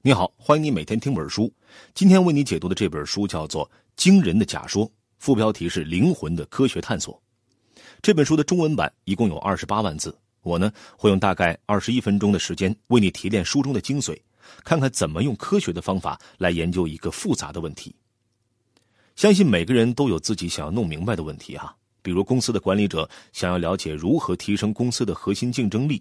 你好，欢迎你每天听本书。今天为你解读的这本书叫做《惊人的假说》，副标题是“灵魂的科学探索”。这本书的中文版一共有二十八万字，我呢会用大概二十一分钟的时间为你提炼书中的精髓，看看怎么用科学的方法来研究一个复杂的问题。相信每个人都有自己想要弄明白的问题哈，比如公司的管理者想要了解如何提升公司的核心竞争力，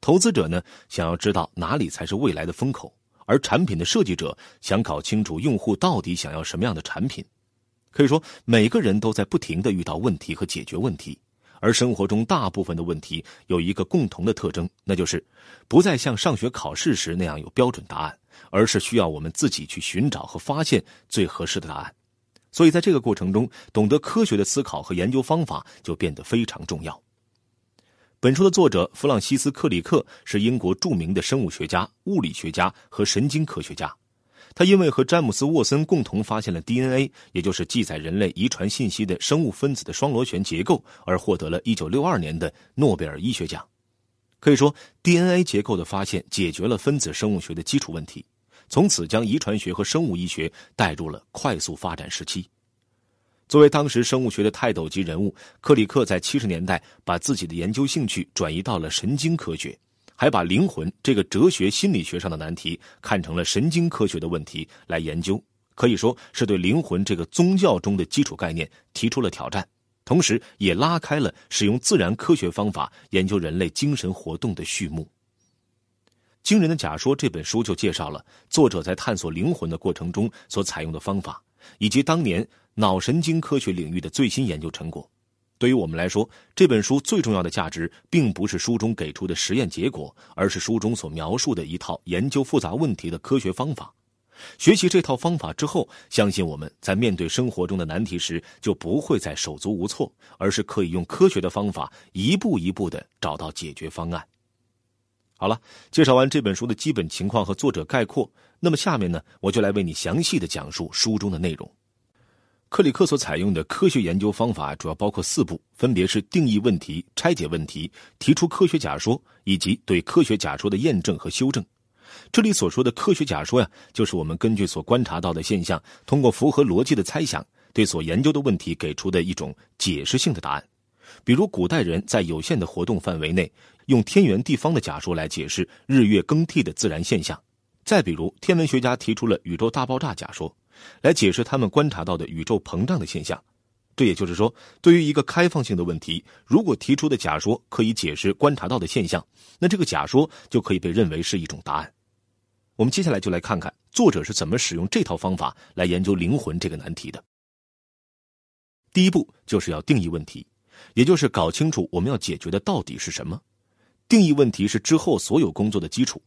投资者呢想要知道哪里才是未来的风口。而产品的设计者想搞清楚用户到底想要什么样的产品，可以说每个人都在不停的遇到问题和解决问题，而生活中大部分的问题有一个共同的特征，那就是不再像上学考试时那样有标准答案，而是需要我们自己去寻找和发现最合适的答案。所以在这个过程中，懂得科学的思考和研究方法就变得非常重要。本书的作者弗朗西斯·克里克是英国著名的生物学家、物理学家和神经科学家。他因为和詹姆斯·沃森共同发现了 DNA，也就是记载人类遗传信息的生物分子的双螺旋结构，而获得了1962年的诺贝尔医学奖。可以说，DNA 结构的发现解决了分子生物学的基础问题，从此将遗传学和生物医学带入了快速发展时期。作为当时生物学的泰斗级人物，克里克在七十年代把自己的研究兴趣转移到了神经科学，还把灵魂这个哲学心理学上的难题看成了神经科学的问题来研究，可以说是对灵魂这个宗教中的基础概念提出了挑战，同时也拉开了使用自然科学方法研究人类精神活动的序幕。《惊人的假说》这本书就介绍了作者在探索灵魂的过程中所采用的方法，以及当年。脑神经科学领域的最新研究成果，对于我们来说，这本书最重要的价值，并不是书中给出的实验结果，而是书中所描述的一套研究复杂问题的科学方法。学习这套方法之后，相信我们在面对生活中的难题时，就不会再手足无措，而是可以用科学的方法一步一步的找到解决方案。好了，介绍完这本书的基本情况和作者概括，那么下面呢，我就来为你详细的讲述书中的内容。克里克所采用的科学研究方法主要包括四步，分别是定义问题、拆解问题、提出科学假说，以及对科学假说的验证和修正。这里所说的科学假说呀，就是我们根据所观察到的现象，通过符合逻辑的猜想，对所研究的问题给出的一种解释性的答案。比如，古代人在有限的活动范围内，用天圆地方的假说来解释日月更替的自然现象；再比如，天文学家提出了宇宙大爆炸假说。来解释他们观察到的宇宙膨胀的现象，这也就是说，对于一个开放性的问题，如果提出的假说可以解释观察到的现象，那这个假说就可以被认为是一种答案。我们接下来就来看看作者是怎么使用这套方法来研究灵魂这个难题的。第一步就是要定义问题，也就是搞清楚我们要解决的到底是什么。定义问题是之后所有工作的基础。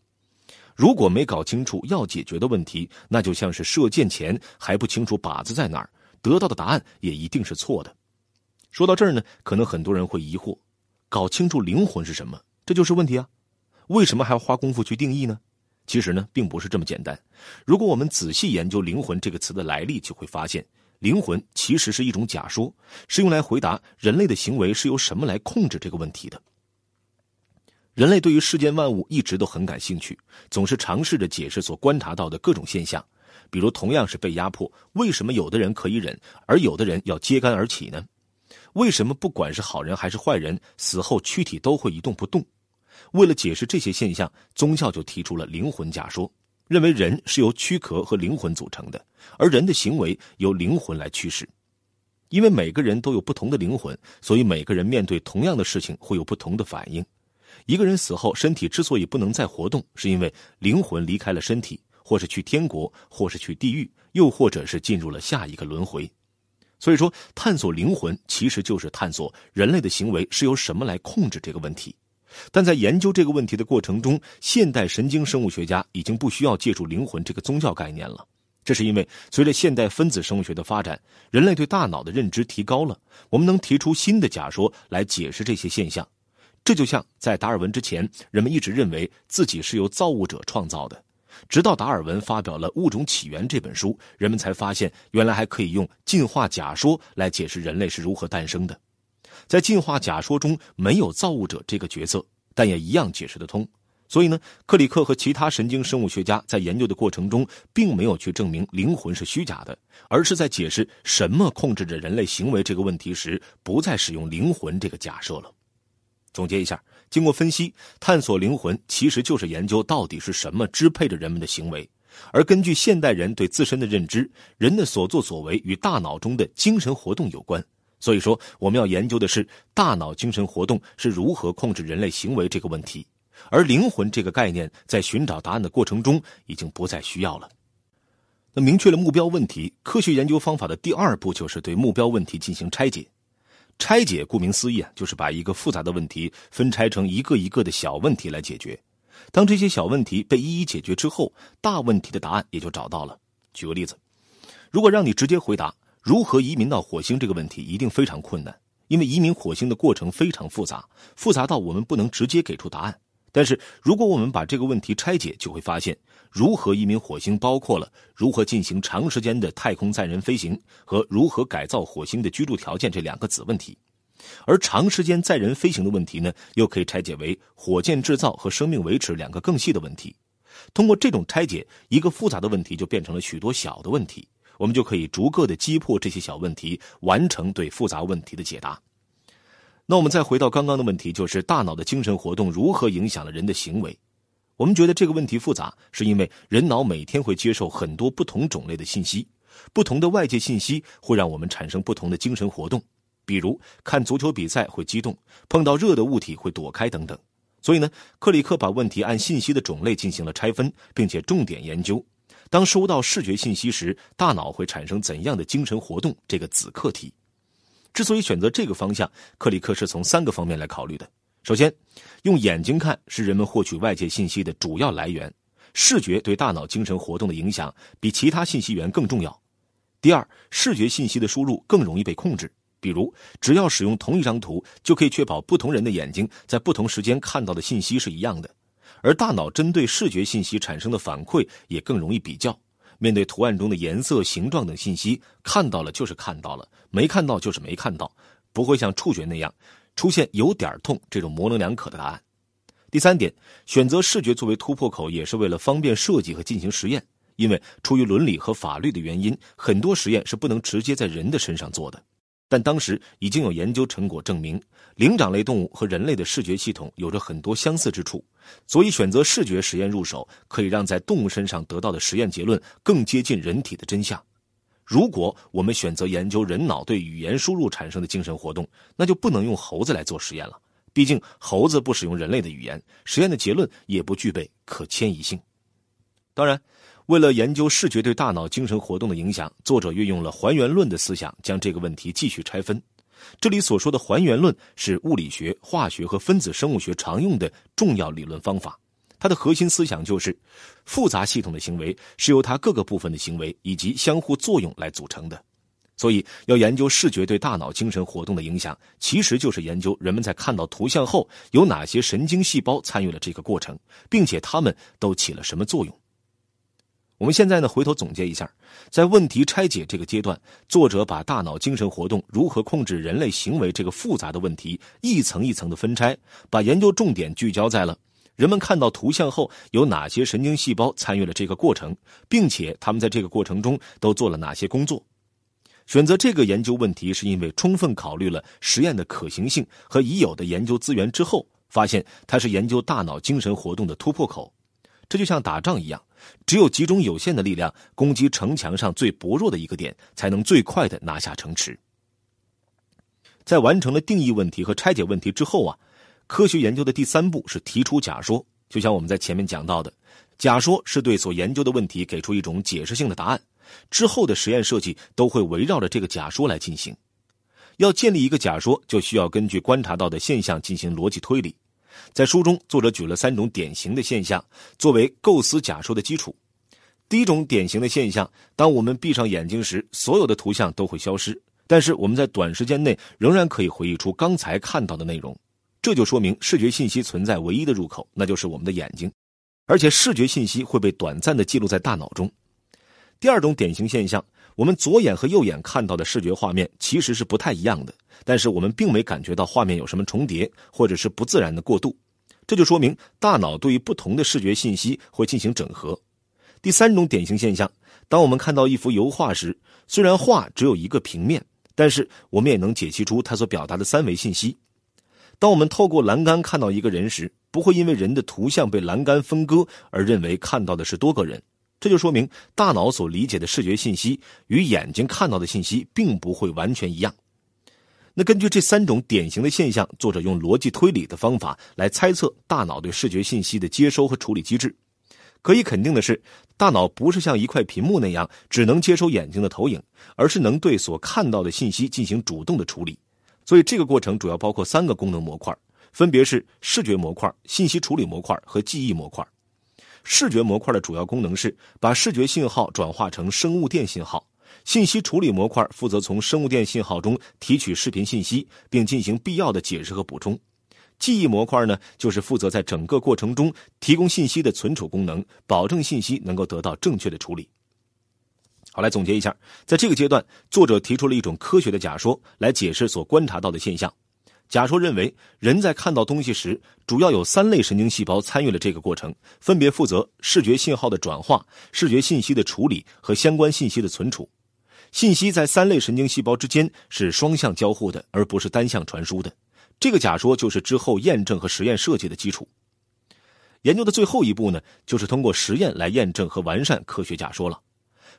如果没搞清楚要解决的问题，那就像是射箭前还不清楚靶子在哪儿，得到的答案也一定是错的。说到这儿呢，可能很多人会疑惑：搞清楚灵魂是什么，这就是问题啊？为什么还要花功夫去定义呢？其实呢，并不是这么简单。如果我们仔细研究“灵魂”这个词的来历，就会发现，灵魂其实是一种假说，是用来回答人类的行为是由什么来控制这个问题的。人类对于世间万物一直都很感兴趣，总是尝试着解释所观察到的各种现象。比如，同样是被压迫，为什么有的人可以忍，而有的人要揭竿而起呢？为什么不管是好人还是坏人，死后躯体都会一动不动？为了解释这些现象，宗教就提出了灵魂假说，认为人是由躯壳和灵魂组成的，而人的行为由灵魂来驱使。因为每个人都有不同的灵魂，所以每个人面对同样的事情会有不同的反应。一个人死后，身体之所以不能再活动，是因为灵魂离开了身体，或是去天国，或是去地狱，又或者是进入了下一个轮回。所以说，探索灵魂其实就是探索人类的行为是由什么来控制这个问题。但在研究这个问题的过程中，现代神经生物学家已经不需要借助灵魂这个宗教概念了。这是因为随着现代分子生物学的发展，人类对大脑的认知提高了，我们能提出新的假说来解释这些现象。这就像在达尔文之前，人们一直认为自己是由造物者创造的，直到达尔文发表了《物种起源》这本书，人们才发现原来还可以用进化假说来解释人类是如何诞生的。在进化假说中没有造物者这个角色，但也一样解释得通。所以呢，克里克和其他神经生物学家在研究的过程中，并没有去证明灵魂是虚假的，而是在解释什么控制着人类行为这个问题时，不再使用灵魂这个假设了。总结一下，经过分析，探索灵魂其实就是研究到底是什么支配着人们的行为。而根据现代人对自身的认知，人的所作所为与大脑中的精神活动有关。所以说，我们要研究的是大脑精神活动是如何控制人类行为这个问题。而灵魂这个概念，在寻找答案的过程中已经不再需要了。那明确了目标问题，科学研究方法的第二步就是对目标问题进行拆解。拆解顾名思义啊，就是把一个复杂的问题分拆成一个一个的小问题来解决。当这些小问题被一一解决之后，大问题的答案也就找到了。举个例子，如果让你直接回答如何移民到火星这个问题，一定非常困难，因为移民火星的过程非常复杂，复杂到我们不能直接给出答案。但是，如果我们把这个问题拆解，就会发现，如何移民火星包括了如何进行长时间的太空载人飞行和如何改造火星的居住条件这两个子问题，而长时间载人飞行的问题呢，又可以拆解为火箭制造和生命维持两个更细的问题。通过这种拆解，一个复杂的问题就变成了许多小的问题，我们就可以逐个的击破这些小问题，完成对复杂问题的解答。那我们再回到刚刚的问题，就是大脑的精神活动如何影响了人的行为？我们觉得这个问题复杂，是因为人脑每天会接受很多不同种类的信息，不同的外界信息会让我们产生不同的精神活动。比如看足球比赛会激动，碰到热的物体会躲开等等。所以呢，克里克把问题按信息的种类进行了拆分，并且重点研究：当收到视觉信息时，大脑会产生怎样的精神活动？这个子课题。之所以选择这个方向，克里克是从三个方面来考虑的。首先，用眼睛看是人们获取外界信息的主要来源，视觉对大脑精神活动的影响比其他信息源更重要。第二，视觉信息的输入更容易被控制，比如只要使用同一张图，就可以确保不同人的眼睛在不同时间看到的信息是一样的，而大脑针对视觉信息产生的反馈也更容易比较。面对图案中的颜色、形状等信息，看到了就是看到了，没看到就是没看到，不会像触觉那样出现有点痛这种模棱两可的答案。第三点，选择视觉作为突破口，也是为了方便设计和进行实验。因为出于伦理和法律的原因，很多实验是不能直接在人的身上做的。但当时已经有研究成果证明，灵长类动物和人类的视觉系统有着很多相似之处，所以选择视觉实验入手，可以让在动物身上得到的实验结论更接近人体的真相。如果我们选择研究人脑对语言输入产生的精神活动，那就不能用猴子来做实验了，毕竟猴子不使用人类的语言，实验的结论也不具备可迁移性。当然。为了研究视觉对大脑精神活动的影响，作者运用了还原论的思想，将这个问题继续拆分。这里所说的还原论是物理学、化学和分子生物学常用的重要理论方法。它的核心思想就是，复杂系统的行为是由它各个部分的行为以及相互作用来组成的。所以，要研究视觉对大脑精神活动的影响，其实就是研究人们在看到图像后有哪些神经细胞参与了这个过程，并且它们都起了什么作用。我们现在呢，回头总结一下，在问题拆解这个阶段，作者把大脑精神活动如何控制人类行为这个复杂的问题一层一层的分拆，把研究重点聚焦在了人们看到图像后有哪些神经细胞参与了这个过程，并且他们在这个过程中都做了哪些工作。选择这个研究问题，是因为充分考虑了实验的可行性和已有的研究资源之后，发现它是研究大脑精神活动的突破口。这就像打仗一样，只有集中有限的力量攻击城墙上最薄弱的一个点，才能最快的拿下城池。在完成了定义问题和拆解问题之后啊，科学研究的第三步是提出假说。就像我们在前面讲到的，假说是对所研究的问题给出一种解释性的答案，之后的实验设计都会围绕着这个假说来进行。要建立一个假说，就需要根据观察到的现象进行逻辑推理。在书中，作者举了三种典型的现象作为构思假说的基础。第一种典型的现象，当我们闭上眼睛时，所有的图像都会消失，但是我们在短时间内仍然可以回忆出刚才看到的内容。这就说明视觉信息存在唯一的入口，那就是我们的眼睛，而且视觉信息会被短暂的记录在大脑中。第二种典型现象，我们左眼和右眼看到的视觉画面其实是不太一样的。但是我们并没感觉到画面有什么重叠，或者是不自然的过渡，这就说明大脑对于不同的视觉信息会进行整合。第三种典型现象，当我们看到一幅油画时，虽然画只有一个平面，但是我们也能解析出它所表达的三维信息。当我们透过栏杆看到一个人时，不会因为人的图像被栏杆分割而认为看到的是多个人。这就说明大脑所理解的视觉信息与眼睛看到的信息并不会完全一样。那根据这三种典型的现象，作者用逻辑推理的方法来猜测大脑对视觉信息的接收和处理机制。可以肯定的是，大脑不是像一块屏幕那样只能接收眼睛的投影，而是能对所看到的信息进行主动的处理。所以，这个过程主要包括三个功能模块，分别是视觉模块、信息处理模块和记忆模块。视觉模块的主要功能是把视觉信号转化成生物电信号，信息处理模块负责从生物电信号中提取视频信息，并进行必要的解释和补充。记忆模块呢，就是负责在整个过程中提供信息的存储功能，保证信息能够得到正确的处理。好，来总结一下，在这个阶段，作者提出了一种科学的假说来解释所观察到的现象。假说认为，人在看到东西时，主要有三类神经细胞参与了这个过程，分别负责视觉信号的转化、视觉信息的处理和相关信息的存储。信息在三类神经细胞之间是双向交互的，而不是单向传输的。这个假说就是之后验证和实验设计的基础。研究的最后一步呢，就是通过实验来验证和完善科学假说了。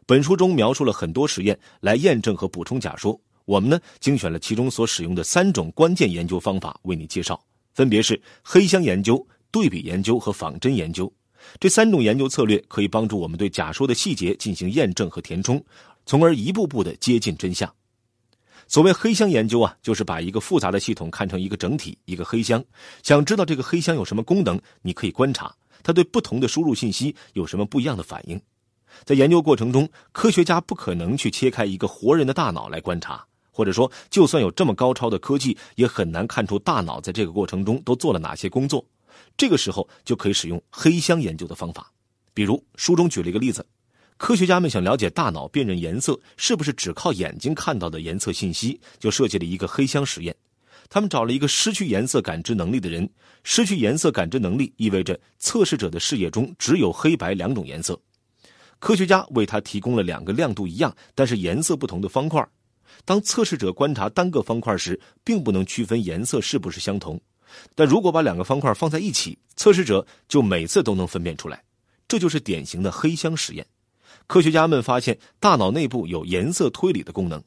本书中描述了很多实验来验证和补充假说，我们呢精选了其中所使用的三种关键研究方法为你介绍，分别是黑箱研究、对比研究和仿真研究。这三种研究策略可以帮助我们对假说的细节进行验证和填充，从而一步步的接近真相。所谓黑箱研究啊，就是把一个复杂的系统看成一个整体，一个黑箱。想知道这个黑箱有什么功能，你可以观察它对不同的输入信息有什么不一样的反应。在研究过程中，科学家不可能去切开一个活人的大脑来观察，或者说，就算有这么高超的科技，也很难看出大脑在这个过程中都做了哪些工作。这个时候就可以使用黑箱研究的方法，比如书中举了一个例子。科学家们想了解大脑辨认颜色是不是只靠眼睛看到的颜色信息，就设计了一个黑箱实验。他们找了一个失去颜色感知能力的人，失去颜色感知能力意味着测试者的视野中只有黑白两种颜色。科学家为他提供了两个亮度一样但是颜色不同的方块。当测试者观察单个方块时，并不能区分颜色是不是相同，但如果把两个方块放在一起，测试者就每次都能分辨出来。这就是典型的黑箱实验。科学家们发现，大脑内部有颜色推理的功能，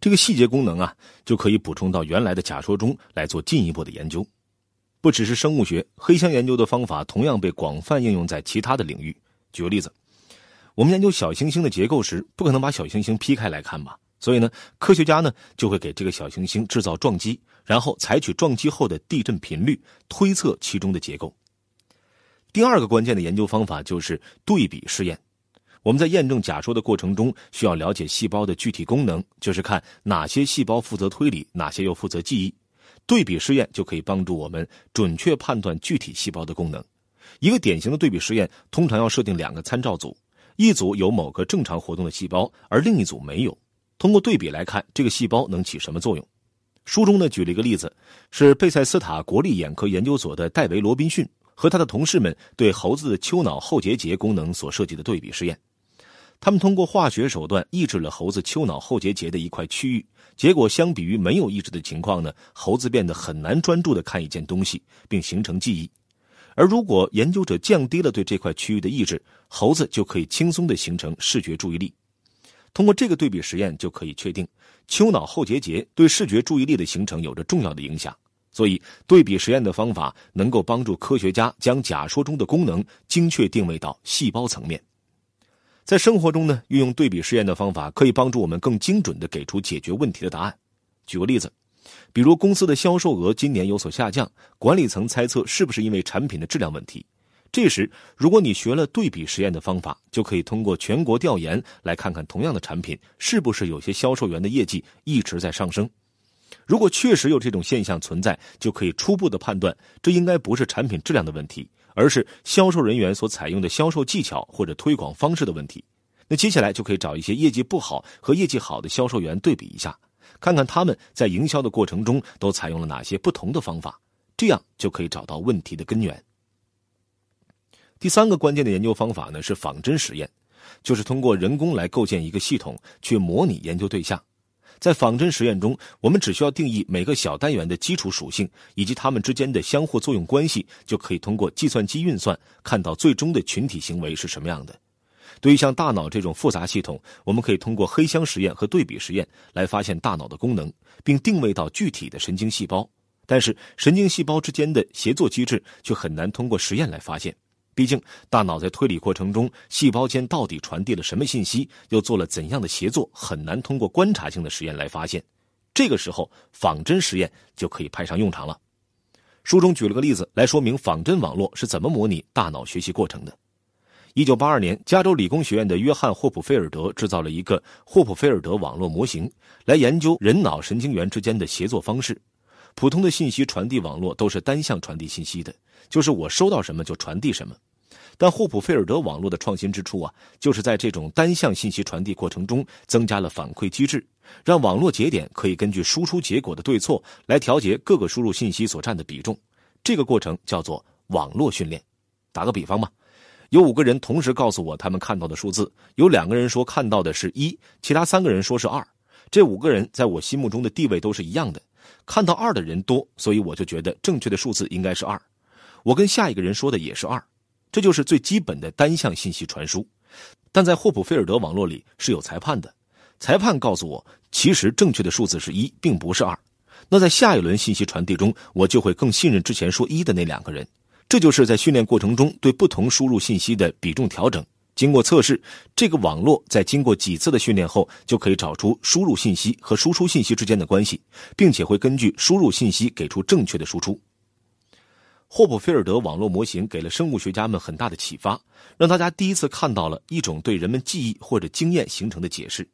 这个细节功能啊，就可以补充到原来的假说中来做进一步的研究。不只是生物学，黑箱研究的方法同样被广泛应用在其他的领域。举个例子，我们研究小行星的结构时，不可能把小行星劈开来看吧？所以呢，科学家呢就会给这个小行星制造撞击，然后采取撞击后的地震频率，推测其中的结构。第二个关键的研究方法就是对比试验。我们在验证假说的过程中，需要了解细胞的具体功能，就是看哪些细胞负责推理，哪些又负责记忆。对比试验就可以帮助我们准确判断具体细胞的功能。一个典型的对比实验通常要设定两个参照组，一组有某个正常活动的细胞，而另一组没有。通过对比来看，这个细胞能起什么作用？书中呢举了一个例子，是贝塞斯塔国立眼科研究所的戴维·罗宾逊和他的同事们对猴子的丘脑后结节功能所设计的对比实验。他们通过化学手段抑制了猴子丘脑后结节的一块区域，结果相比于没有抑制的情况呢，猴子变得很难专注的看一件东西，并形成记忆。而如果研究者降低了对这块区域的抑制，猴子就可以轻松的形成视觉注意力。通过这个对比实验，就可以确定丘脑后结节对视觉注意力的形成有着重要的影响。所以，对比实验的方法能够帮助科学家将假说中的功能精确定位到细胞层面。在生活中呢，运用对比实验的方法可以帮助我们更精准的给出解决问题的答案。举个例子，比如公司的销售额今年有所下降，管理层猜测是不是因为产品的质量问题。这时，如果你学了对比实验的方法，就可以通过全国调研来看看同样的产品是不是有些销售员的业绩一直在上升。如果确实有这种现象存在，就可以初步的判断这应该不是产品质量的问题。而是销售人员所采用的销售技巧或者推广方式的问题。那接下来就可以找一些业绩不好和业绩好的销售员对比一下，看看他们在营销的过程中都采用了哪些不同的方法。这样就可以找到问题的根源。第三个关键的研究方法呢是仿真实验，就是通过人工来构建一个系统去模拟研究对象。在仿真实验中，我们只需要定义每个小单元的基础属性以及它们之间的相互作用关系，就可以通过计算机运算看到最终的群体行为是什么样的。对于像大脑这种复杂系统，我们可以通过黑箱实验和对比实验来发现大脑的功能，并定位到具体的神经细胞。但是，神经细胞之间的协作机制却很难通过实验来发现。毕竟，大脑在推理过程中，细胞间到底传递了什么信息，又做了怎样的协作，很难通过观察性的实验来发现。这个时候，仿真实验就可以派上用场了。书中举了个例子来说明仿真网络是怎么模拟大脑学习过程的。一九八二年，加州理工学院的约翰霍普菲尔德制造了一个霍普菲尔德网络模型，来研究人脑神经元之间的协作方式。普通的信息传递网络都是单向传递信息的，就是我收到什么就传递什么。但霍普菲尔德网络的创新之处啊，就是在这种单向信息传递过程中增加了反馈机制，让网络节点可以根据输出结果的对错来调节各个输入信息所占的比重。这个过程叫做网络训练。打个比方吧，有五个人同时告诉我他们看到的数字，有两个人说看到的是一，其他三个人说是二。这五个人在我心目中的地位都是一样的，看到二的人多，所以我就觉得正确的数字应该是二。我跟下一个人说的也是二。这就是最基本的单向信息传输，但在霍普菲尔德网络里是有裁判的，裁判告诉我，其实正确的数字是一，并不是二。那在下一轮信息传递中，我就会更信任之前说一的那两个人。这就是在训练过程中对不同输入信息的比重调整。经过测试，这个网络在经过几次的训练后，就可以找出输入信息和输出信息之间的关系，并且会根据输入信息给出正确的输出。霍普菲尔德网络模型给了生物学家们很大的启发，让大家第一次看到了一种对人们记忆或者经验形成的解释。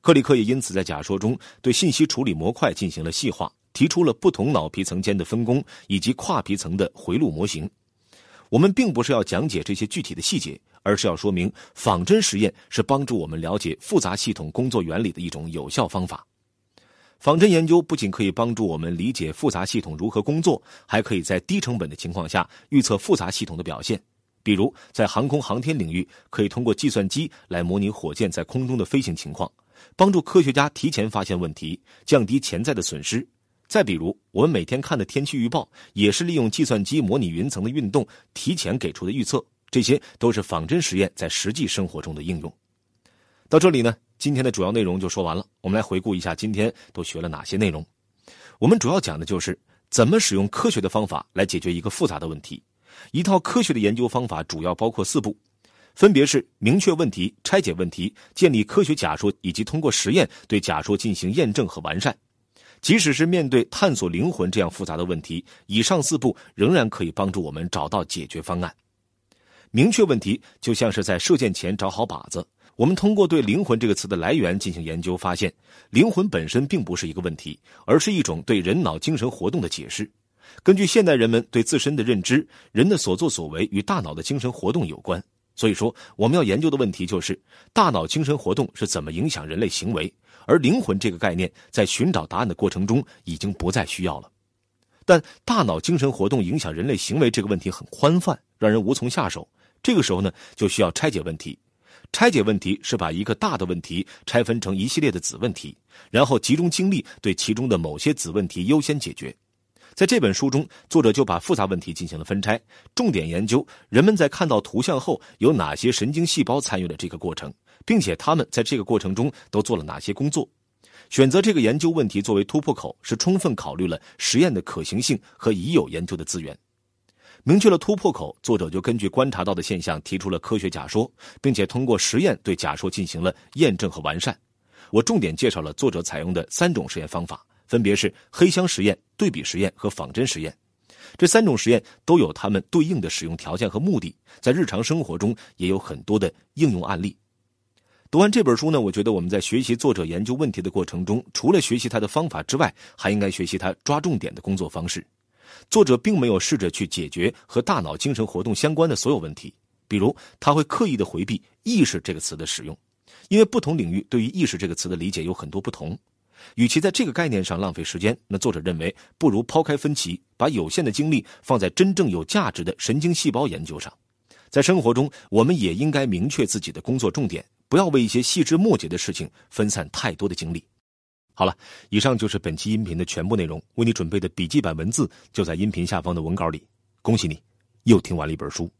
克里克也因此在假说中对信息处理模块进行了细化，提出了不同脑皮层间的分工以及跨皮层的回路模型。我们并不是要讲解这些具体的细节，而是要说明仿真实验是帮助我们了解复杂系统工作原理的一种有效方法。仿真研究不仅可以帮助我们理解复杂系统如何工作，还可以在低成本的情况下预测复杂系统的表现。比如，在航空航天领域，可以通过计算机来模拟火箭在空中的飞行情况，帮助科学家提前发现问题，降低潜在的损失。再比如，我们每天看的天气预报，也是利用计算机模拟云层的运动，提前给出的预测。这些都是仿真实验在实际生活中的应用。到这里呢。今天的主要内容就说完了，我们来回顾一下今天都学了哪些内容。我们主要讲的就是怎么使用科学的方法来解决一个复杂的问题。一套科学的研究方法主要包括四步，分别是明确问题、拆解问题、建立科学假说，以及通过实验对假说进行验证和完善。即使是面对探索灵魂这样复杂的问题，以上四步仍然可以帮助我们找到解决方案。明确问题就像是在射箭前找好靶子。我们通过对“灵魂”这个词的来源进行研究，发现灵魂本身并不是一个问题，而是一种对人脑精神活动的解释。根据现代人们对自身的认知，人的所作所为与大脑的精神活动有关。所以说，我们要研究的问题就是大脑精神活动是怎么影响人类行为。而灵魂这个概念在寻找答案的过程中已经不再需要了。但大脑精神活动影响人类行为这个问题很宽泛，让人无从下手。这个时候呢，就需要拆解问题。拆解问题是把一个大的问题拆分成一系列的子问题，然后集中精力对其中的某些子问题优先解决。在这本书中，作者就把复杂问题进行了分拆，重点研究人们在看到图像后有哪些神经细胞参与了这个过程，并且他们在这个过程中都做了哪些工作。选择这个研究问题作为突破口，是充分考虑了实验的可行性和已有研究的资源。明确了突破口，作者就根据观察到的现象提出了科学假说，并且通过实验对假说进行了验证和完善。我重点介绍了作者采用的三种实验方法，分别是黑箱实验、对比实验和仿真实验。这三种实验都有它们对应的使用条件和目的，在日常生活中也有很多的应用案例。读完这本书呢，我觉得我们在学习作者研究问题的过程中，除了学习他的方法之外，还应该学习他抓重点的工作方式。作者并没有试着去解决和大脑精神活动相关的所有问题，比如他会刻意的回避“意识”这个词的使用，因为不同领域对于“意识”这个词的理解有很多不同。与其在这个概念上浪费时间，那作者认为不如抛开分歧，把有限的精力放在真正有价值的神经细胞研究上。在生活中，我们也应该明确自己的工作重点，不要为一些细枝末节的事情分散太多的精力。好了，以上就是本期音频的全部内容。为你准备的笔记版文字就在音频下方的文稿里。恭喜你，又听完了一本书。